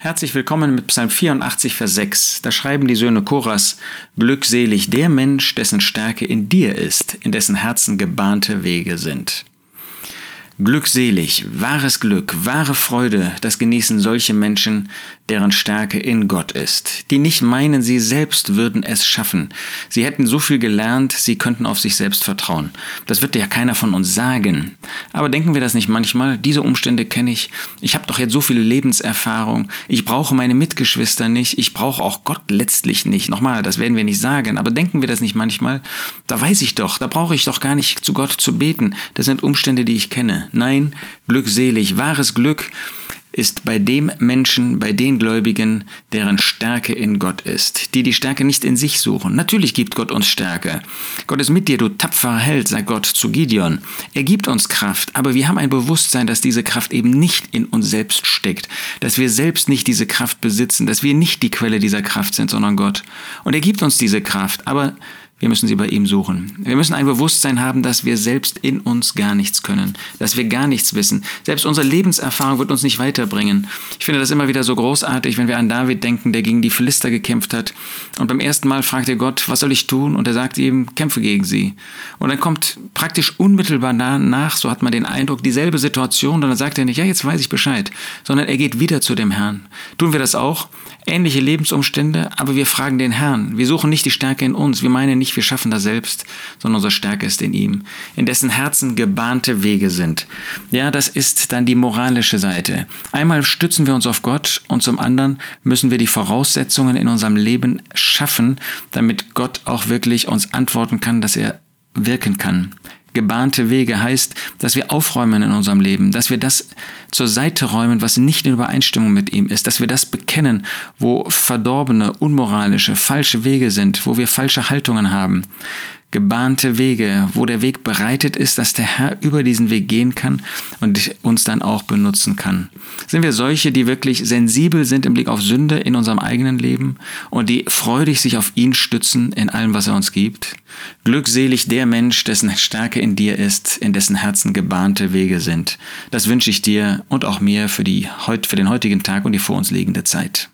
Herzlich willkommen mit Psalm 84, Vers 6. Da schreiben die Söhne Choras, Glückselig der Mensch, dessen Stärke in dir ist, in dessen Herzen gebahnte Wege sind. Glückselig, wahres Glück, wahre Freude, das genießen solche Menschen, deren Stärke in Gott ist, die nicht meinen, sie selbst würden es schaffen. Sie hätten so viel gelernt, sie könnten auf sich selbst vertrauen. Das wird ja keiner von uns sagen. Aber denken wir das nicht manchmal? Diese Umstände kenne ich. Ich habe doch jetzt so viel Lebenserfahrung. Ich brauche meine Mitgeschwister nicht. Ich brauche auch Gott letztlich nicht. Nochmal, das werden wir nicht sagen. Aber denken wir das nicht manchmal? Da weiß ich doch, da brauche ich doch gar nicht zu Gott zu beten. Das sind Umstände, die ich kenne. Nein, glückselig, wahres Glück ist bei dem Menschen, bei den Gläubigen, deren Stärke in Gott ist, die die Stärke nicht in sich suchen. Natürlich gibt Gott uns Stärke. Gott ist mit dir, du tapferer Held, sagt Gott zu Gideon. Er gibt uns Kraft, aber wir haben ein Bewusstsein, dass diese Kraft eben nicht in uns selbst steckt, dass wir selbst nicht diese Kraft besitzen, dass wir nicht die Quelle dieser Kraft sind, sondern Gott. Und er gibt uns diese Kraft, aber wir müssen sie bei ihm suchen. Wir müssen ein Bewusstsein haben, dass wir selbst in uns gar nichts können, dass wir gar nichts wissen. Selbst unsere Lebenserfahrung wird uns nicht weiterbringen. Ich finde das immer wieder so großartig, wenn wir an David denken, der gegen die Philister gekämpft hat. Und beim ersten Mal fragt er Gott, was soll ich tun? Und er sagt ihm, kämpfe gegen sie. Und dann kommt praktisch unmittelbar danach, so hat man den Eindruck, dieselbe Situation. Und dann sagt er nicht, ja, jetzt weiß ich Bescheid, sondern er geht wieder zu dem Herrn. Tun wir das auch? Ähnliche Lebensumstände, aber wir fragen den Herrn. Wir suchen nicht die Stärke in uns. Wir meinen nicht, nicht, wir schaffen das selbst, sondern unsere Stärke ist in ihm, in dessen Herzen gebahnte Wege sind. Ja, das ist dann die moralische Seite. Einmal stützen wir uns auf Gott und zum anderen müssen wir die Voraussetzungen in unserem Leben schaffen, damit Gott auch wirklich uns antworten kann, dass er wirken kann gebahnte Wege heißt, dass wir aufräumen in unserem Leben, dass wir das zur Seite räumen, was nicht in Übereinstimmung mit ihm ist, dass wir das bekennen, wo verdorbene, unmoralische, falsche Wege sind, wo wir falsche Haltungen haben gebahnte Wege, wo der Weg bereitet ist, dass der Herr über diesen Weg gehen kann und uns dann auch benutzen kann. Sind wir solche, die wirklich sensibel sind im Blick auf Sünde in unserem eigenen Leben und die freudig sich auf ihn stützen in allem, was er uns gibt? Glückselig der Mensch, dessen Stärke in dir ist, in dessen Herzen gebahnte Wege sind. Das wünsche ich dir und auch mir für, die, für den heutigen Tag und die vor uns liegende Zeit.